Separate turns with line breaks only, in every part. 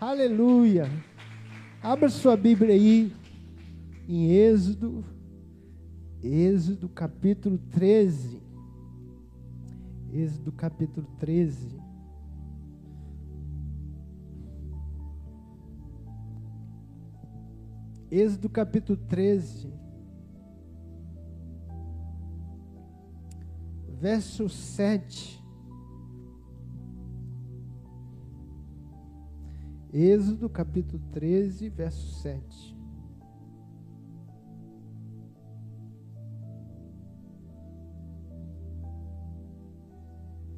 Aleluia. Abra sua Bíblia aí em Êxodo, Êxodo capítulo 13. Êxodo capítulo 13. Êxodo capítulo 13. Verso 7. Êxodo capítulo 13, verso 7.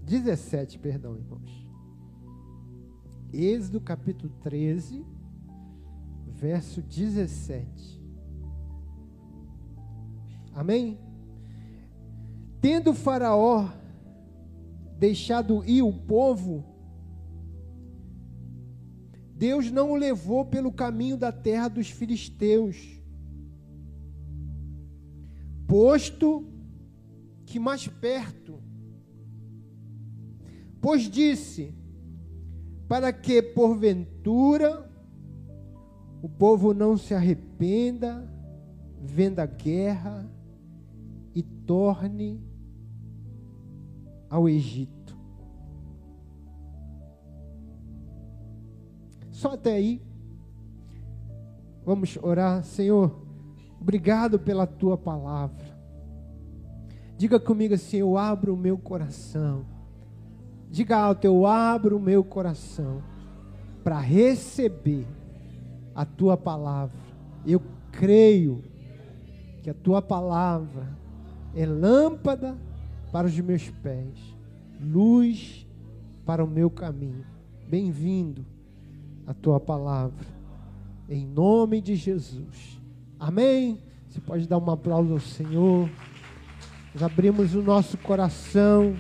Dezessete, perdão, irmãos. Êxodo capítulo 13, verso 17. Amém? Tendo Faraó deixado ir o povo, Deus não o levou pelo caminho da terra dos filisteus, posto que mais perto, pois disse: para que porventura o povo não se arrependa, venda a guerra e torne ao Egito. Só até aí. Vamos orar, Senhor. Obrigado pela tua palavra. Diga comigo assim: eu abro o meu coração. Diga alto: eu abro o meu coração para receber a tua palavra. Eu creio que a tua palavra é lâmpada para os meus pés, luz para o meu caminho. Bem-vindo a tua palavra. Em nome de Jesus. Amém. Você pode dar um aplauso ao Senhor. Nós abrimos o nosso coração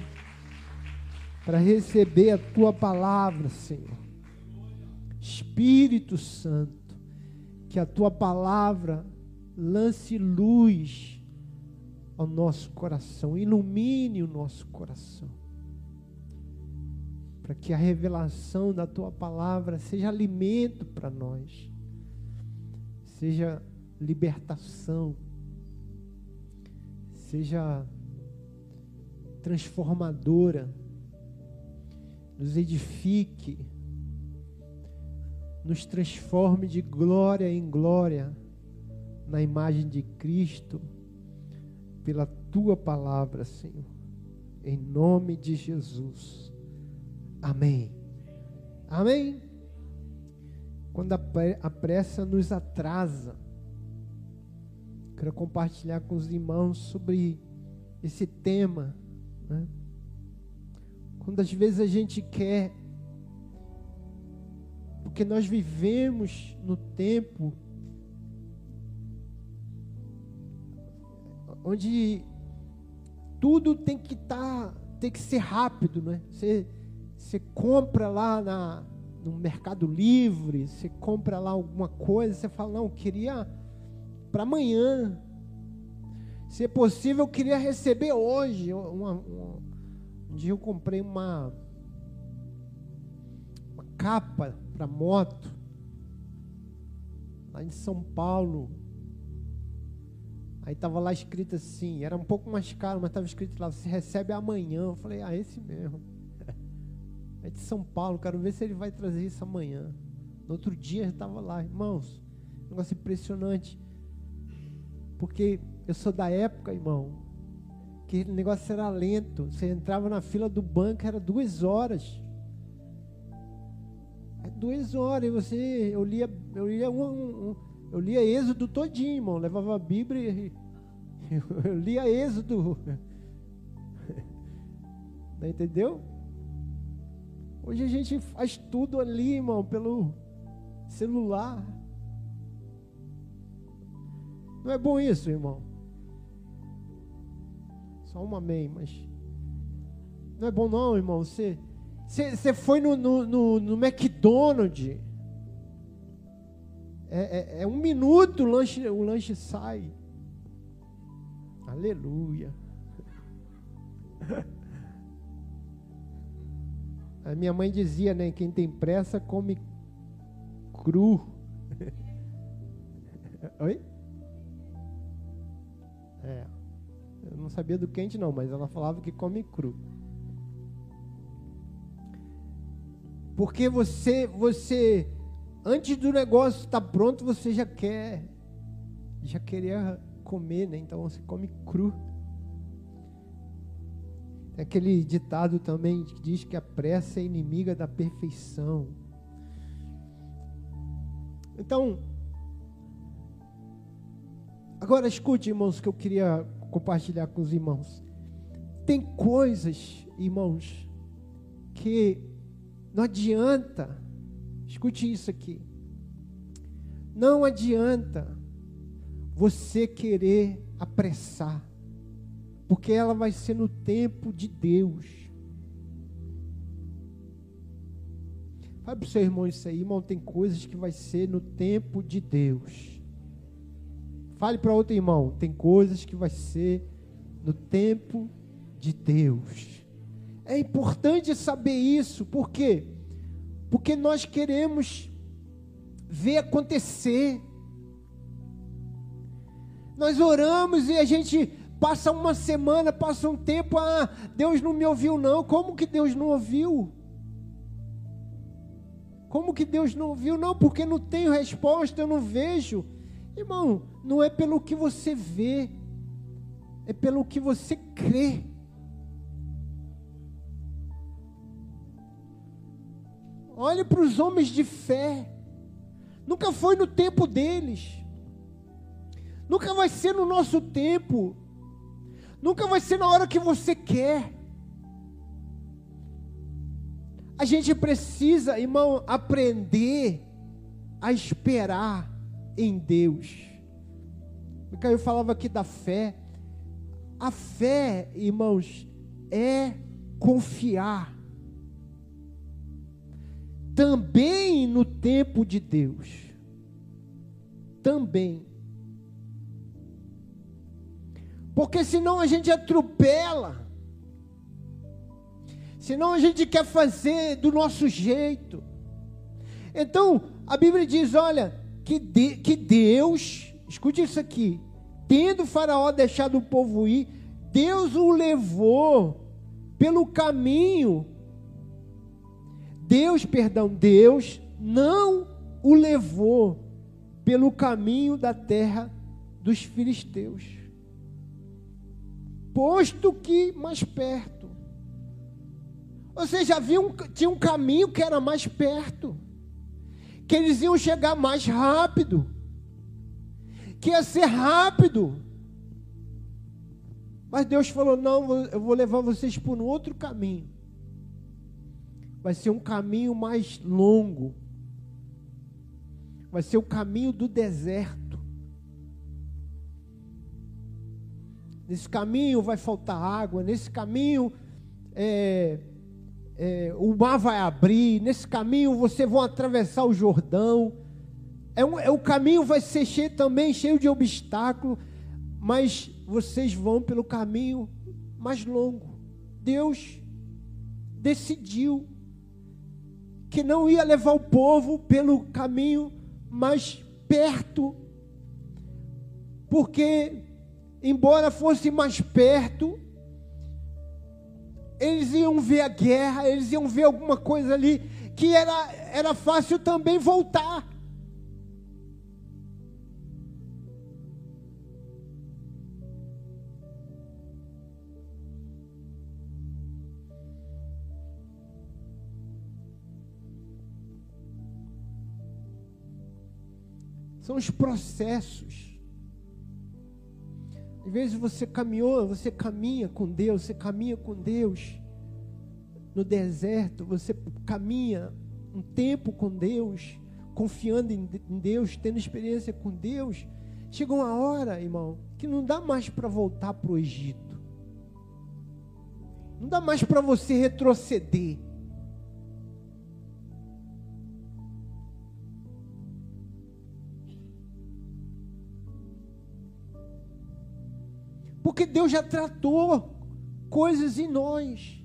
para receber a tua palavra, Senhor. Espírito Santo, que a tua palavra lance luz ao nosso coração, ilumine o nosso coração para que a revelação da tua palavra seja alimento para nós, seja libertação, seja transformadora, nos edifique, nos transforme de glória em glória na imagem de Cristo, pela tua palavra, Senhor, em nome de Jesus. Amém. Amém? Quando a pressa nos atrasa, quero compartilhar com os irmãos sobre esse tema. Né? Quando às vezes a gente quer, porque nós vivemos no tempo onde tudo tem que estar, tá, tem que ser rápido, né? Você você compra lá na, no Mercado Livre, você compra lá alguma coisa, você fala, não, queria para amanhã. Se é possível, eu queria receber hoje. Uma, uma, um dia eu comprei uma, uma capa para moto, lá em São Paulo. Aí estava lá escrito assim, era um pouco mais caro, mas estava escrito lá, você recebe amanhã. Eu falei, ah, esse mesmo. É de São Paulo, quero ver se ele vai trazer isso amanhã. No outro dia eu estava lá, irmãos, negócio impressionante. Porque eu sou da época, irmão, que o negócio era lento. Você entrava na fila do banco, era duas horas. É duas horas, e você, eu lia, eu lia um, um, eu lia Êxodo todinho, irmão. Levava a Bíblia e eu lia Êxodo. Entendeu? Hoje a gente faz tudo ali, irmão, pelo celular. Não é bom isso, irmão? Só um amém, mas. Não é bom, não, irmão. Você, você, você foi no, no, no, no McDonald's. É, é, é, um minuto o lanche, o lanche sai. Aleluia. A minha mãe dizia, né? Quem tem pressa come cru. Oi? É. Eu não sabia do quente não, mas ela falava que come cru. Porque você, você, antes do negócio estar tá pronto, você já quer, já queria comer, né? Então você come cru. Tem aquele ditado também que diz que a pressa é inimiga da perfeição. Então, agora escute, irmãos, que eu queria compartilhar com os irmãos. Tem coisas, irmãos, que não adianta, escute isso aqui. Não adianta você querer apressar, porque ela vai ser no tempo de Deus. Fale para o seu irmão isso aí, irmão. Tem coisas que vai ser no tempo de Deus. Fale para outro irmão. Tem coisas que vai ser no tempo de Deus. É importante saber isso, por quê? Porque nós queremos ver acontecer. Nós oramos e a gente passa uma semana, passa um tempo, ah, Deus não me ouviu não. Como que Deus não ouviu? Como que Deus não viu? Não, porque não tenho resposta, eu não vejo. Irmão, não é pelo que você vê, é pelo que você crê. Olhe para os homens de fé. Nunca foi no tempo deles. Nunca vai ser no nosso tempo. Nunca vai ser na hora que você quer. A gente precisa, irmão, aprender a esperar em Deus. Micael falava aqui da fé. A fé, irmãos, é confiar também no tempo de Deus. Também. Porque senão a gente atropela. Senão a gente quer fazer do nosso jeito. Então, a Bíblia diz: olha, que, de, que Deus, escute isso aqui, tendo o Faraó deixado o povo ir, Deus o levou pelo caminho. Deus, perdão, Deus não o levou pelo caminho da terra dos filisteus, posto que mais perto. Ou seja, havia um, tinha um caminho que era mais perto, que eles iam chegar mais rápido, que ia ser rápido. Mas Deus falou: não, eu vou levar vocês por um outro caminho. Vai ser um caminho mais longo. Vai ser o caminho do deserto. Nesse caminho vai faltar água. Nesse caminho é, é, o mar vai abrir, nesse caminho vocês vão atravessar o Jordão. É, um, é o caminho vai ser cheio, também cheio de obstáculos, mas vocês vão pelo caminho mais longo. Deus decidiu que não ia levar o povo pelo caminho mais perto, porque, embora fosse mais perto, eles iam ver a guerra, eles iam ver alguma coisa ali que era, era fácil também voltar. São os processos. Às vezes você caminhou, você caminha com Deus, você caminha com Deus no deserto, você caminha um tempo com Deus, confiando em Deus, tendo experiência com Deus. Chega uma hora, irmão, que não dá mais para voltar para o Egito. Não dá mais para você retroceder. Porque Deus já tratou coisas em nós.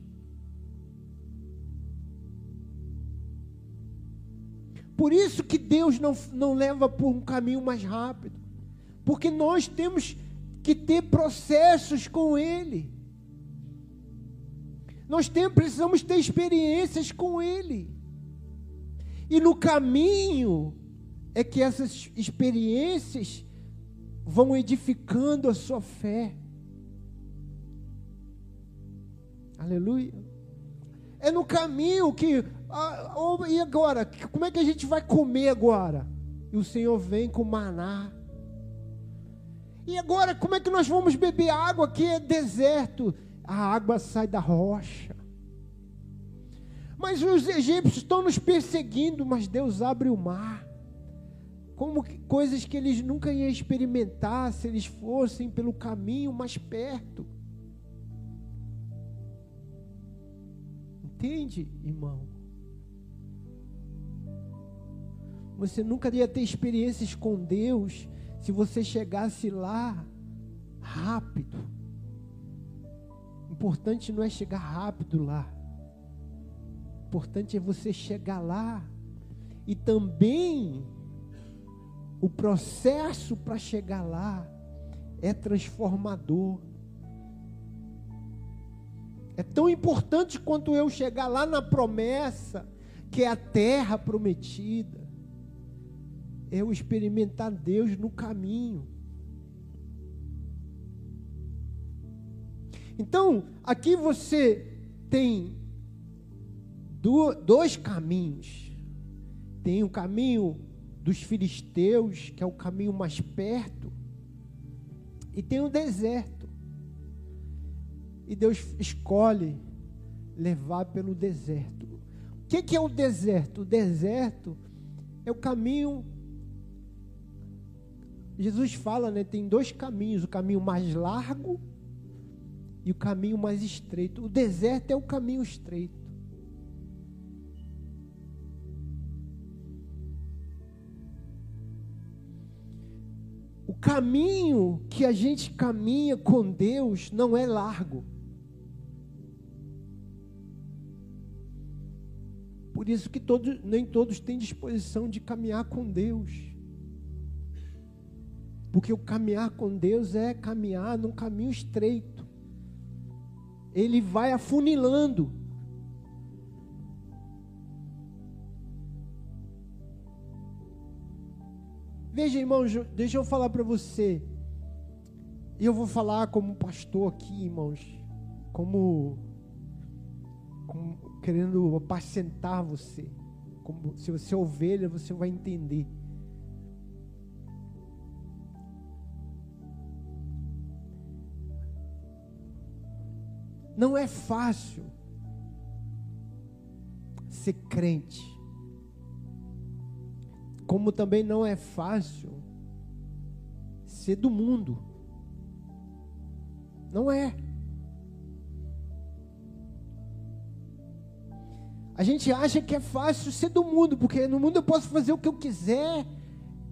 Por isso que Deus não, não leva por um caminho mais rápido. Porque nós temos que ter processos com Ele. Nós temos, precisamos ter experiências com Ele. E no caminho é que essas experiências vão edificando a sua fé. Aleluia. É no caminho que. Ah, oh, e agora? Como é que a gente vai comer agora? E o Senhor vem com maná. E agora, como é que nós vamos beber água? Aqui é deserto. A água sai da rocha. Mas os egípcios estão nos perseguindo, mas Deus abre o mar. Como que, coisas que eles nunca iam experimentar se eles fossem pelo caminho mais perto. Entende, irmão? Você nunca ia ter experiências com Deus se você chegasse lá rápido. Importante não é chegar rápido lá. Importante é você chegar lá e também o processo para chegar lá é transformador. É tão importante quanto eu chegar lá na promessa, que é a terra prometida eu experimentar Deus no caminho. Então, aqui você tem dois caminhos. Tem o caminho dos filisteus, que é o caminho mais perto, e tem o deserto. E Deus escolhe levar pelo deserto. O que, que é o deserto? O deserto é o caminho Jesus fala, né, tem dois caminhos, o caminho mais largo e o caminho mais estreito. O deserto é o caminho estreito. O caminho que a gente caminha com Deus não é largo. Por isso que todos, nem todos têm disposição de caminhar com Deus. Porque o caminhar com Deus é caminhar num caminho estreito. Ele vai afunilando. Veja, irmãos, deixa eu falar para você. E eu vou falar como pastor aqui, irmãos, como, como querendo apacentar você. Como se você é ovelha, você vai entender. Não é fácil ser crente. Como também não é fácil ser do mundo. Não é. A gente acha que é fácil ser do mundo, porque no mundo eu posso fazer o que eu quiser,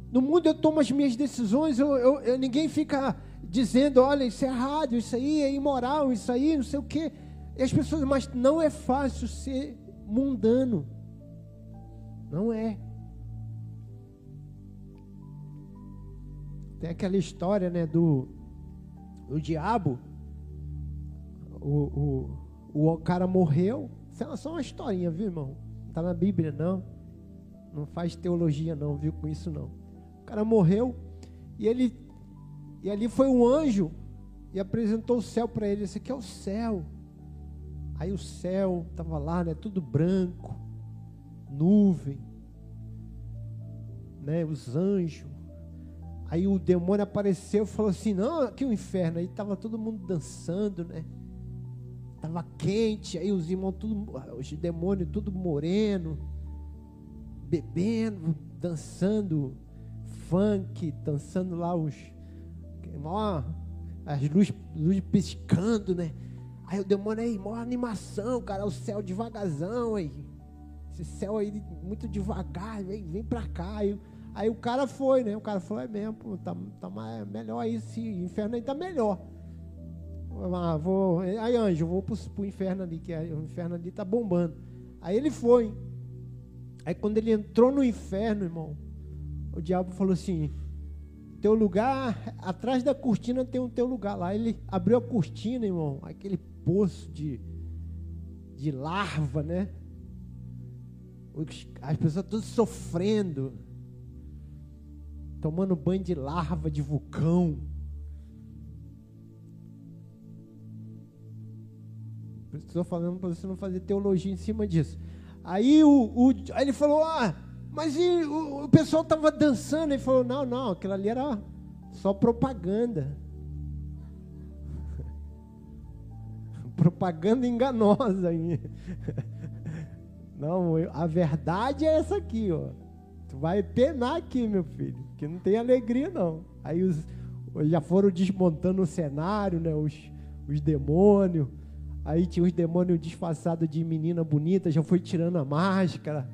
no mundo eu tomo as minhas decisões, eu, eu, eu ninguém fica dizendo: olha, isso é errado, isso aí é imoral, isso aí não sei o quê. E as pessoas, mas não é fácil ser mundano. Não é. Tem aquela história, né, do o diabo. O, o, o cara morreu. Isso é só uma historinha, viu, irmão? Não está na Bíblia, não. Não faz teologia, não, viu, com isso, não. O cara morreu e ele e ali foi um anjo e apresentou o céu para ele. Esse aqui é o céu. Aí o céu estava lá, né? Tudo branco, nuvem, né? Os anjos. Aí o demônio apareceu e falou assim: Não, aqui é o inferno. Aí estava todo mundo dançando, né? Tava quente. Aí os irmãos, tudo, os demônios, tudo moreno, bebendo, dançando funk, dançando lá os mó, as luzes, piscando, né? Aí o demônio aí, mó animação, cara, o céu devagarzão aí. Esse céu aí muito devagar, vem, vem pra cá. Aí, aí o cara foi, né? O cara falou, é mesmo, pô, tá, tá mais, melhor aí, esse inferno aí tá melhor. Ah, vou, aí anjo, vou pro, pro inferno ali, que é, o inferno ali tá bombando. Aí ele foi. Aí quando ele entrou no inferno, irmão, o diabo falou assim: teu lugar, atrás da cortina tem um teu lugar lá. Ele abriu a cortina, irmão, aquele poço de, de larva, né? As pessoas todas sofrendo, tomando banho de larva, de vulcão. Estou falando para você não fazer teologia em cima disso. Aí, o, o aí ele falou: Ah, mas e, o, o pessoal estava dançando. Ele falou: Não, não, aquilo ali era só propaganda. propaganda enganosa. Não, a verdade é essa aqui, ó. Tu vai penar aqui, meu filho, que não tem alegria não. Aí os já foram desmontando o cenário, né? Os, os demônios. Aí tinha os demônios disfarçados de menina bonita, já foi tirando a máscara.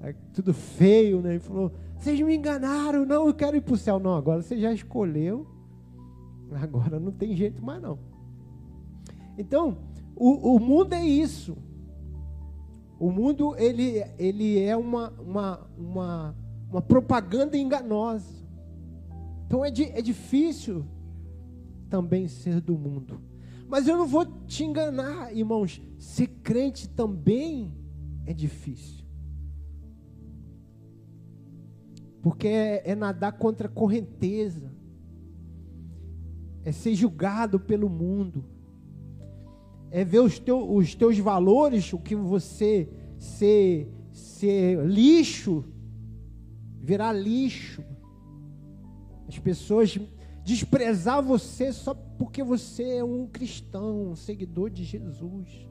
Aí, tudo feio, né? Ele falou: Vocês me enganaram, não, eu quero ir para o céu. Não, agora você já escolheu. Agora não tem jeito mais não. Então, o, o mundo é isso. O mundo ele, ele é uma, uma, uma, uma propaganda enganosa. Então é, é difícil também ser do mundo. Mas eu não vou te enganar, irmãos. Ser crente também é difícil. Porque é, é nadar contra a correnteza. É ser julgado pelo mundo é ver os, teu, os teus valores, o que você ser, ser lixo, virar lixo. As pessoas desprezar você só porque você é um cristão, um seguidor de Jesus.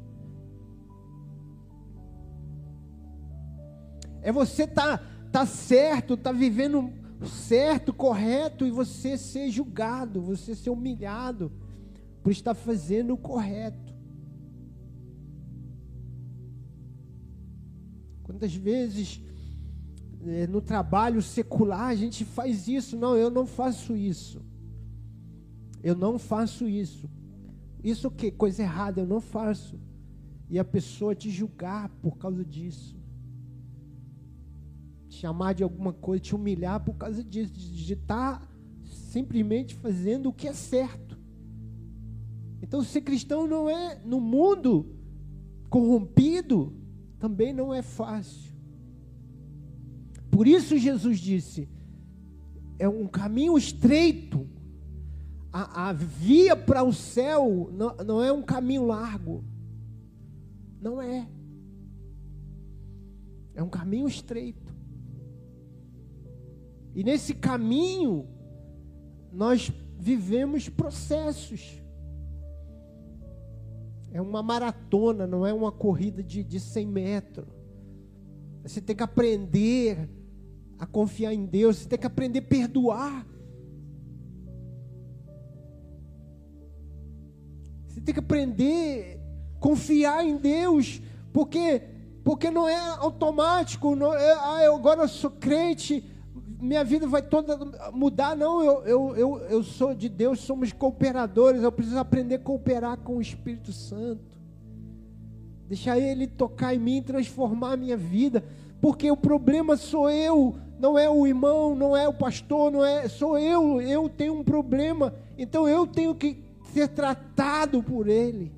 É você tá tá certo, tá vivendo certo, correto e você ser julgado, você ser humilhado por estar fazendo o correto. Quantas vezes no trabalho secular a gente faz isso? Não, eu não faço isso. Eu não faço isso. Isso que? Coisa errada, eu não faço. E a pessoa te julgar por causa disso. Te chamar de alguma coisa, te humilhar por causa disso. De estar tá simplesmente fazendo o que é certo. Então, ser cristão não é no mundo corrompido, também não é fácil. Por isso Jesus disse: é um caminho estreito. A, a via para o céu não, não é um caminho largo. Não é. É um caminho estreito. E nesse caminho, nós vivemos processos. É uma maratona, não é uma corrida de, de 100 metros. Você tem que aprender a confiar em Deus, você tem que aprender a perdoar. Você tem que aprender a confiar em Deus, porque porque não é automático, não é, ah, eu agora eu sou crente, minha vida vai toda mudar. Não, eu, eu, eu, eu sou de Deus, somos cooperadores. Eu preciso aprender a cooperar com o Espírito Santo. Deixar Ele tocar em mim, transformar a minha vida. Porque o problema sou eu, não é o irmão, não é o pastor, não é, sou eu. Eu tenho um problema, então eu tenho que ser tratado por Ele.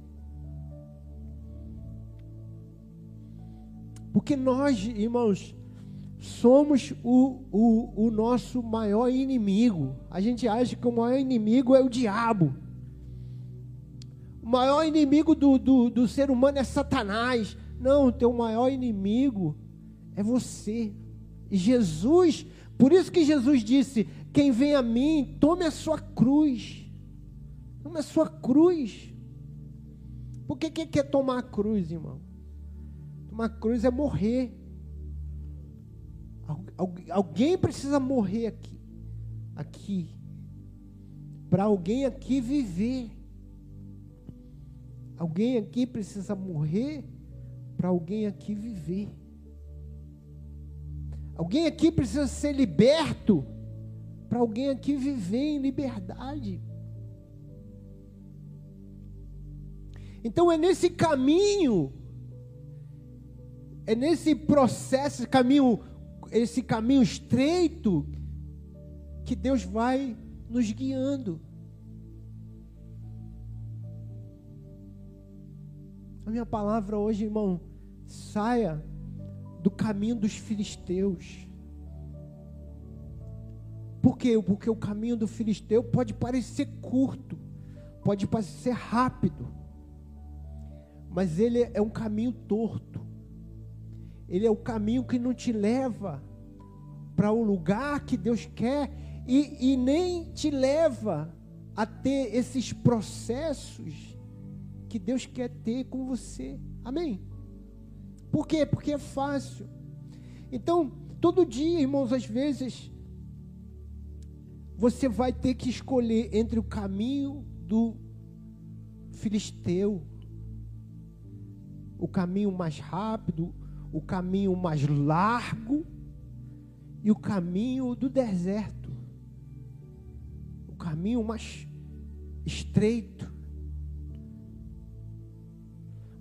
Porque nós, irmãos, somos o, o, o nosso maior inimigo. A gente acha que o maior inimigo é o diabo. O maior inimigo do, do, do ser humano é Satanás. Não, o teu maior inimigo é você. Jesus, por isso que Jesus disse: Quem vem a mim, tome a sua cruz. Tome a sua cruz. Por que, que quer tomar a cruz, irmão? Tomar a cruz é morrer. Alguém precisa morrer aqui. Aqui. Para alguém aqui viver. Alguém aqui precisa morrer para alguém aqui viver. Alguém aqui precisa ser liberto para alguém aqui viver em liberdade. Então é nesse caminho é nesse processo, caminho, esse caminho estreito, que Deus vai nos guiando. A minha palavra hoje, irmão, saia do caminho dos filisteus. Por quê? Porque o caminho do filisteu pode parecer curto, pode parecer rápido, mas ele é um caminho torto. Ele é o caminho que não te leva para o lugar que Deus quer e, e nem te leva a ter esses processos que Deus quer ter com você. Amém? Por quê? Porque é fácil. Então, todo dia, irmãos, às vezes, você vai ter que escolher entre o caminho do filisteu, o caminho mais rápido, o caminho mais largo e o caminho do deserto, o caminho mais estreito.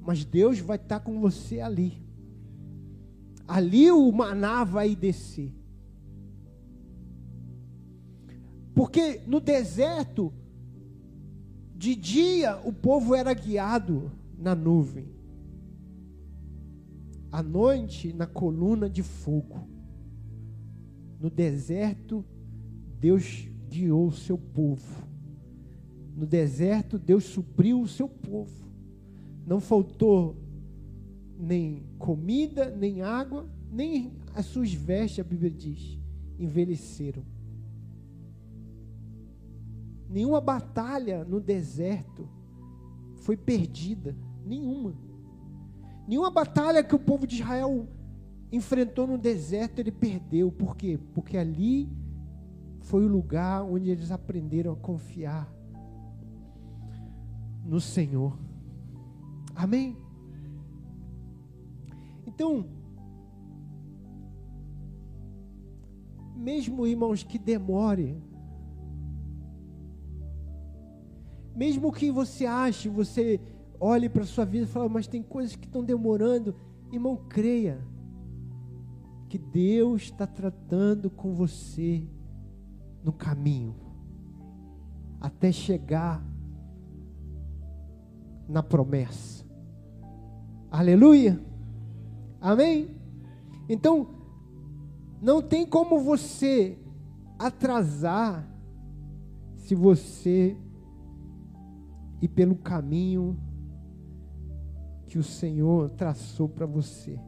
Mas Deus vai estar com você ali. Ali o maná vai descer. Porque no deserto, de dia o povo era guiado na nuvem, à noite na coluna de fogo. No deserto, Deus guiou o seu povo. No deserto, Deus supriu o seu povo. Não faltou nem comida, nem água, nem as suas vestes, a Bíblia diz, envelheceram. Nenhuma batalha no deserto foi perdida, nenhuma. Nenhuma batalha que o povo de Israel enfrentou no deserto ele perdeu. Por quê? Porque ali foi o lugar onde eles aprenderam a confiar no Senhor. Amém? Então, mesmo irmãos que demore, mesmo que você ache, você olhe para a sua vida e fale, mas tem coisas que estão demorando, irmão, creia que Deus está tratando com você no caminho, até chegar na promessa. Aleluia. Amém? Então, não tem como você atrasar se você ir pelo caminho que o Senhor traçou para você.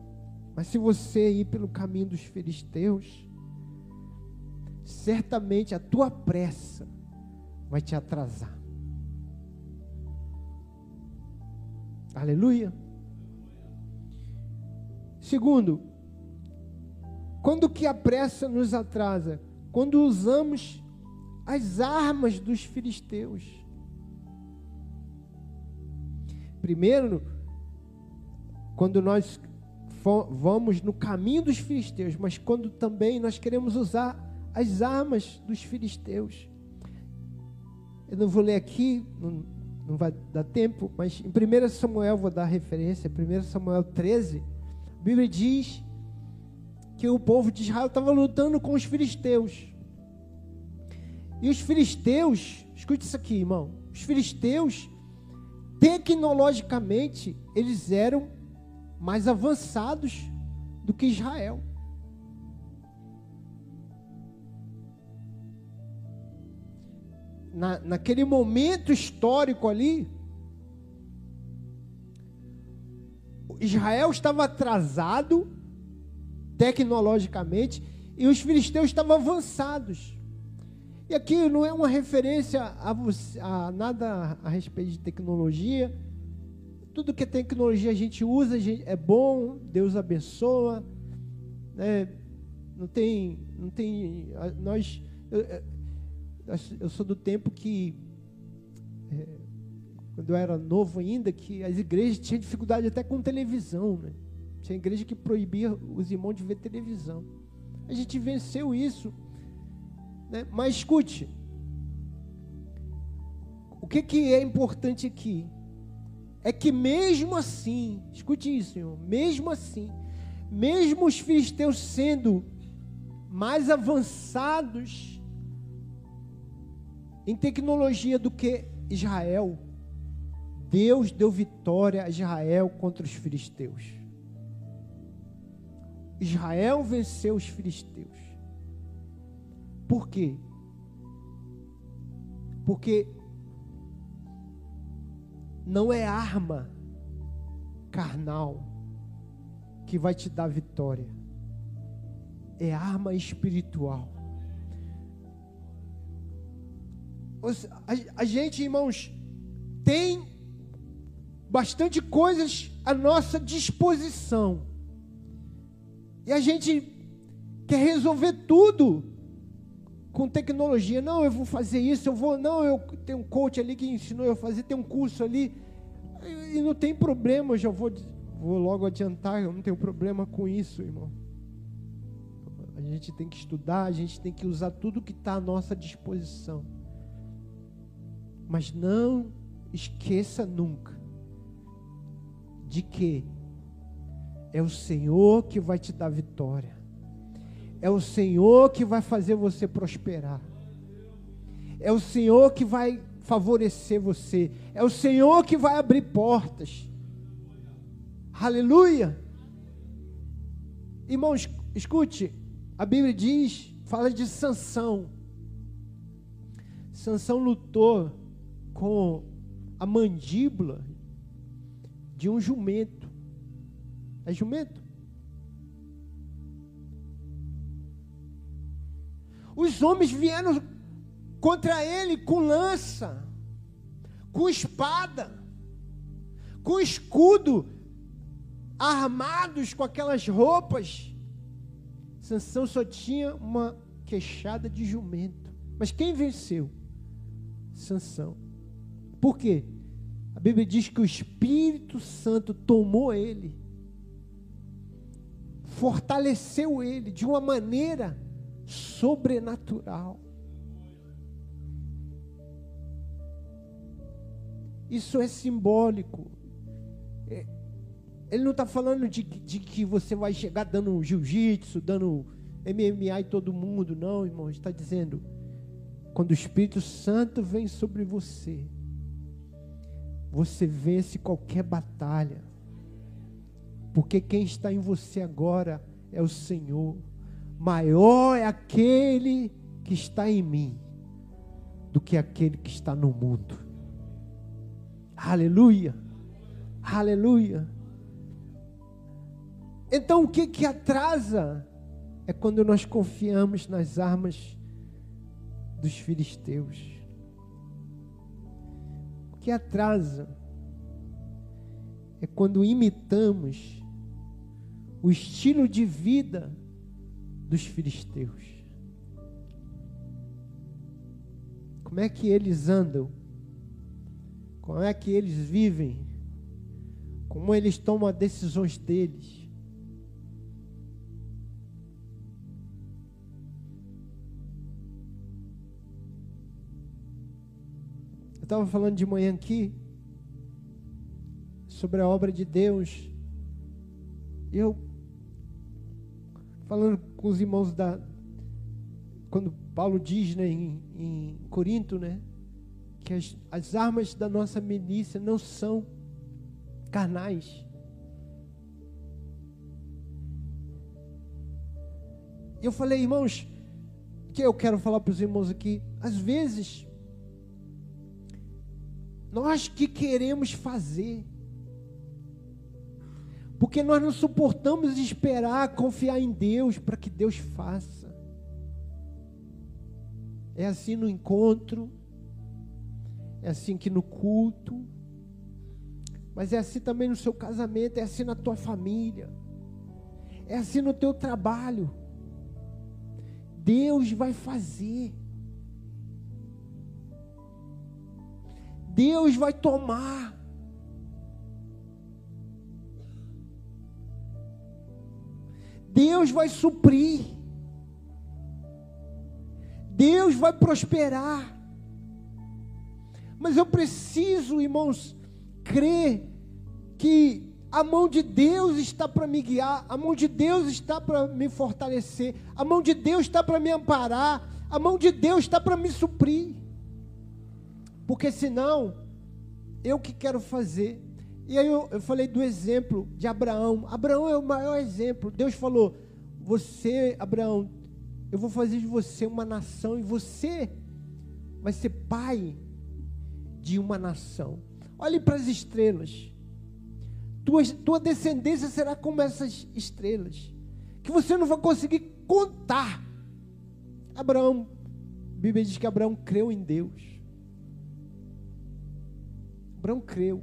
Mas se você ir pelo caminho dos filisteus, certamente a tua pressa vai te atrasar. Aleluia. Segundo, quando que a pressa nos atrasa? Quando usamos as armas dos filisteus. Primeiro, quando nós vamos no caminho dos filisteus, mas quando também nós queremos usar as armas dos filisteus. Eu não vou ler aqui, não, não vai dar tempo, mas em 1 Samuel vou dar referência, 1 Samuel 13, a Bíblia diz que o povo de Israel estava lutando com os filisteus. E os filisteus, escute isso aqui, irmão. Os filisteus, tecnologicamente, eles eram mais avançados do que Israel. Na, naquele momento histórico ali, Israel estava atrasado tecnologicamente e os filisteus estavam avançados. E aqui não é uma referência a, você, a nada a respeito de tecnologia. Tudo que é tecnologia a gente usa, é bom, Deus abençoa. Né? Não tem, não tem, nós, eu, eu sou do tempo que é, quando eu era novo ainda, que as igrejas tinham dificuldade até com televisão, né? Tinha igreja que proibia os irmãos de ver televisão. A gente venceu isso. Né? Mas escute, o que, que é importante aqui? É que mesmo assim, escute isso, Senhor, mesmo assim, mesmo os filisteus sendo mais avançados em tecnologia do que Israel, Deus deu vitória a Israel contra os filisteus. Israel venceu os filisteus. Por quê? Porque não é arma carnal que vai te dar vitória. É arma espiritual. A, gente, irmãos, tem bastante coisas à nossa disposição. E a gente quer resolver tudo com tecnologia. Não, eu vou fazer isso, eu vou. Não, eu tenho um coach ali que ensinou eu a fazer, tem um curso ali. E não tem problema, eu já vou Vou logo adiantar, eu não tenho problema com isso, irmão. A gente tem que estudar, a gente tem que usar tudo que está à nossa disposição. Mas não esqueça nunca de que é o Senhor que vai te dar vitória. É o Senhor que vai fazer você prosperar. É o Senhor que vai favorecer você. É o Senhor que vai abrir portas. Aleluia. Irmãos, escute, a Bíblia diz, fala de Sansão. Sansão lutou com a mandíbula de um jumento. É jumento? Os homens vieram contra ele com lança, com espada, com escudo, armados com aquelas roupas. Sansão só tinha uma queixada de jumento. Mas quem venceu? Sansão. Por quê? A Bíblia diz que o Espírito Santo tomou ele, fortaleceu ele de uma maneira sobrenatural. Isso é simbólico. É, ele não está falando de, de, que você vai chegar dando jiu-jitsu, dando MMA em todo mundo, não, irmão. Está dizendo, quando o Espírito Santo vem sobre você, você vence qualquer batalha. Porque quem está em você agora é o Senhor. Maior é aquele que está em mim do que aquele que está no mundo. Aleluia. Aleluia. Então o que que atrasa é quando nós confiamos nas armas dos filisteus. Que atrasa é quando imitamos o estilo de vida dos filisteus. Como é que eles andam? Como é que eles vivem? Como eles tomam as decisões deles? Estava falando de manhã aqui sobre a obra de Deus. Eu falando com os irmãos da quando Paulo diz né, em, em Corinto, né, que as, as armas da nossa milícia não são carnais. Eu falei, irmãos, que eu quero falar para os irmãos aqui, às vezes nós que queremos fazer. Porque nós não suportamos esperar, confiar em Deus para que Deus faça. É assim no encontro, é assim que no culto, mas é assim também no seu casamento, é assim na tua família, é assim no teu trabalho. Deus vai fazer. Deus vai tomar. Deus vai suprir. Deus vai prosperar. Mas eu preciso, irmãos, crer que A mão de Deus está para me guiar, a mão de Deus está para me fortalecer, a mão de Deus está para me amparar, a mão de Deus está para me suprir. Porque senão, eu que quero fazer. E aí eu, eu falei do exemplo de Abraão. Abraão é o maior exemplo. Deus falou: Você, Abraão, eu vou fazer de você uma nação e você vai ser pai de uma nação. Olhe para as estrelas. Tua, tua descendência será como essas estrelas, que você não vai conseguir contar. Abraão, a Bíblia diz que Abraão creu em Deus. Abraão creu.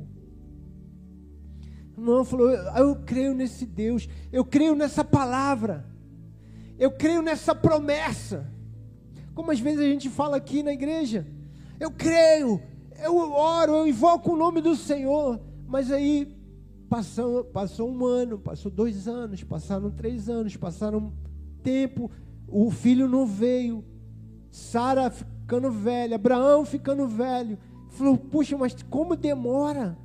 Não falou, eu creio nesse Deus, eu creio nessa palavra, eu creio nessa promessa. Como às vezes a gente fala aqui na igreja, eu creio, eu oro, eu invoco o nome do Senhor, mas aí passou, passou um ano, passou dois anos, passaram três anos, passaram tempo, o filho não veio, Sara ficando velha, Abraão ficando velho, falou: puxa, mas como demora?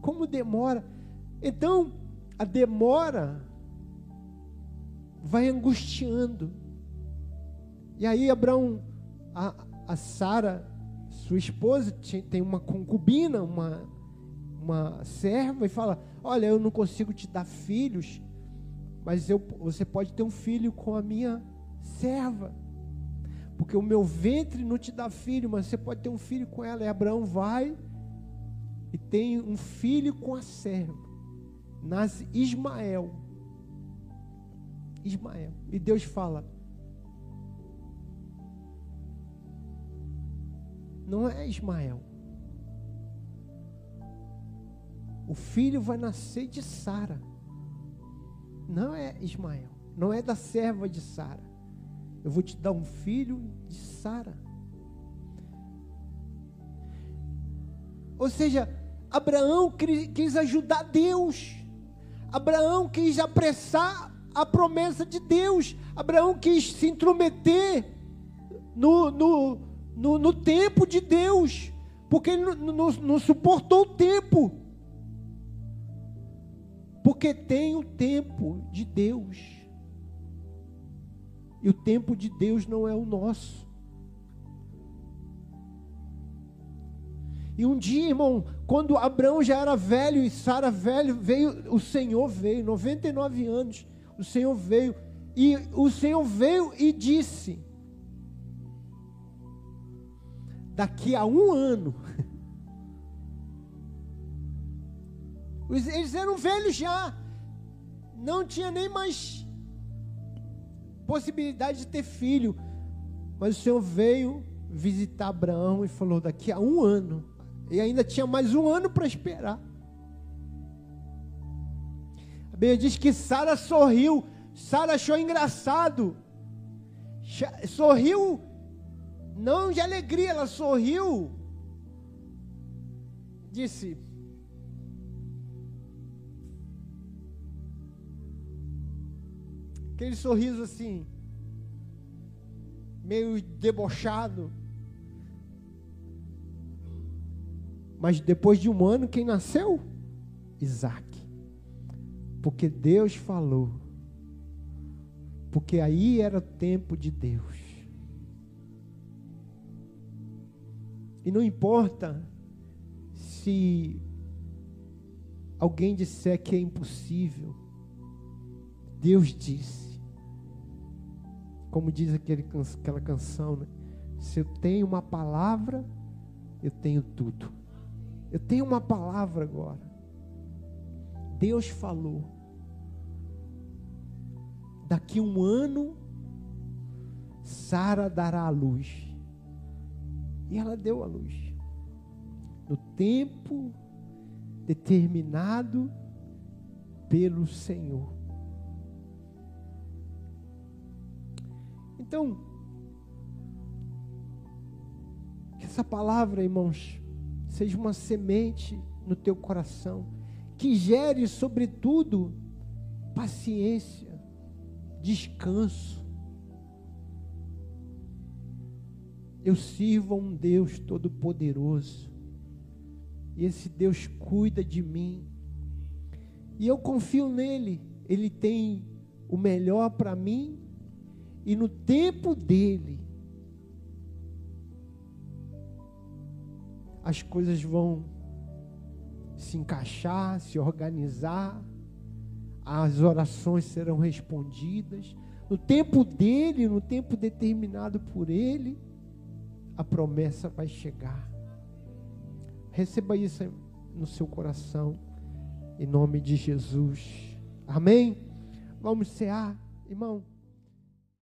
Como demora? Então, a demora vai angustiando. E aí, Abraão, a, a Sara, sua esposa, tem uma concubina, uma, uma serva, e fala: Olha, eu não consigo te dar filhos, mas eu, você pode ter um filho com a minha serva porque o meu ventre não te dá filho, mas você pode ter um filho com ela. E Abraão vai e tem um filho com a serva. Nasce Ismael. Ismael. E Deus fala: Não é Ismael. O filho vai nascer de Sara. Não é Ismael. Não é da serva de Sara. Eu vou te dar um filho de Sara. Ou seja, Abraão quis ajudar Deus. Abraão quis apressar a promessa de Deus. Abraão quis se intrometer no, no, no, no tempo de Deus. Porque ele não, não, não suportou o tempo. Porque tem o tempo de Deus. E o tempo de Deus não é o nosso. E um dia, irmão, quando Abraão já era velho e Sara velho, veio, o Senhor veio, 99 anos, o Senhor veio, e o Senhor veio e disse: daqui a um ano, eles eram velhos já, não tinha nem mais possibilidade de ter filho. Mas o Senhor veio visitar Abraão e falou: daqui a um ano. E ainda tinha mais um ano para esperar. A Bíblia diz que Sara sorriu. Sara achou engraçado. Sorriu, não de alegria, ela sorriu. Disse: Aquele sorriso assim, meio debochado. Mas depois de um ano, quem nasceu? Isaac. Porque Deus falou. Porque aí era o tempo de Deus. E não importa se alguém disser que é impossível. Deus disse como diz aquele, aquela canção, né? se eu tenho uma palavra, eu tenho tudo. Eu tenho uma palavra agora. Deus falou. Daqui um ano, Sara dará a luz. E ela deu a luz. No tempo determinado pelo Senhor. Então, que essa palavra, irmãos, seja uma semente no teu coração, que gere, sobretudo, paciência, descanso. Eu sirvo a um Deus todo-poderoso, e esse Deus cuida de mim, E eu confio nele. Ele tem o melhor para mim e no tempo dele as coisas vão se encaixar, se organizar, as orações serão respondidas. No tempo dele, no tempo determinado por ele, a promessa vai chegar. Receba isso no seu coração, em nome de Jesus. Amém? Vamos cear, irmão.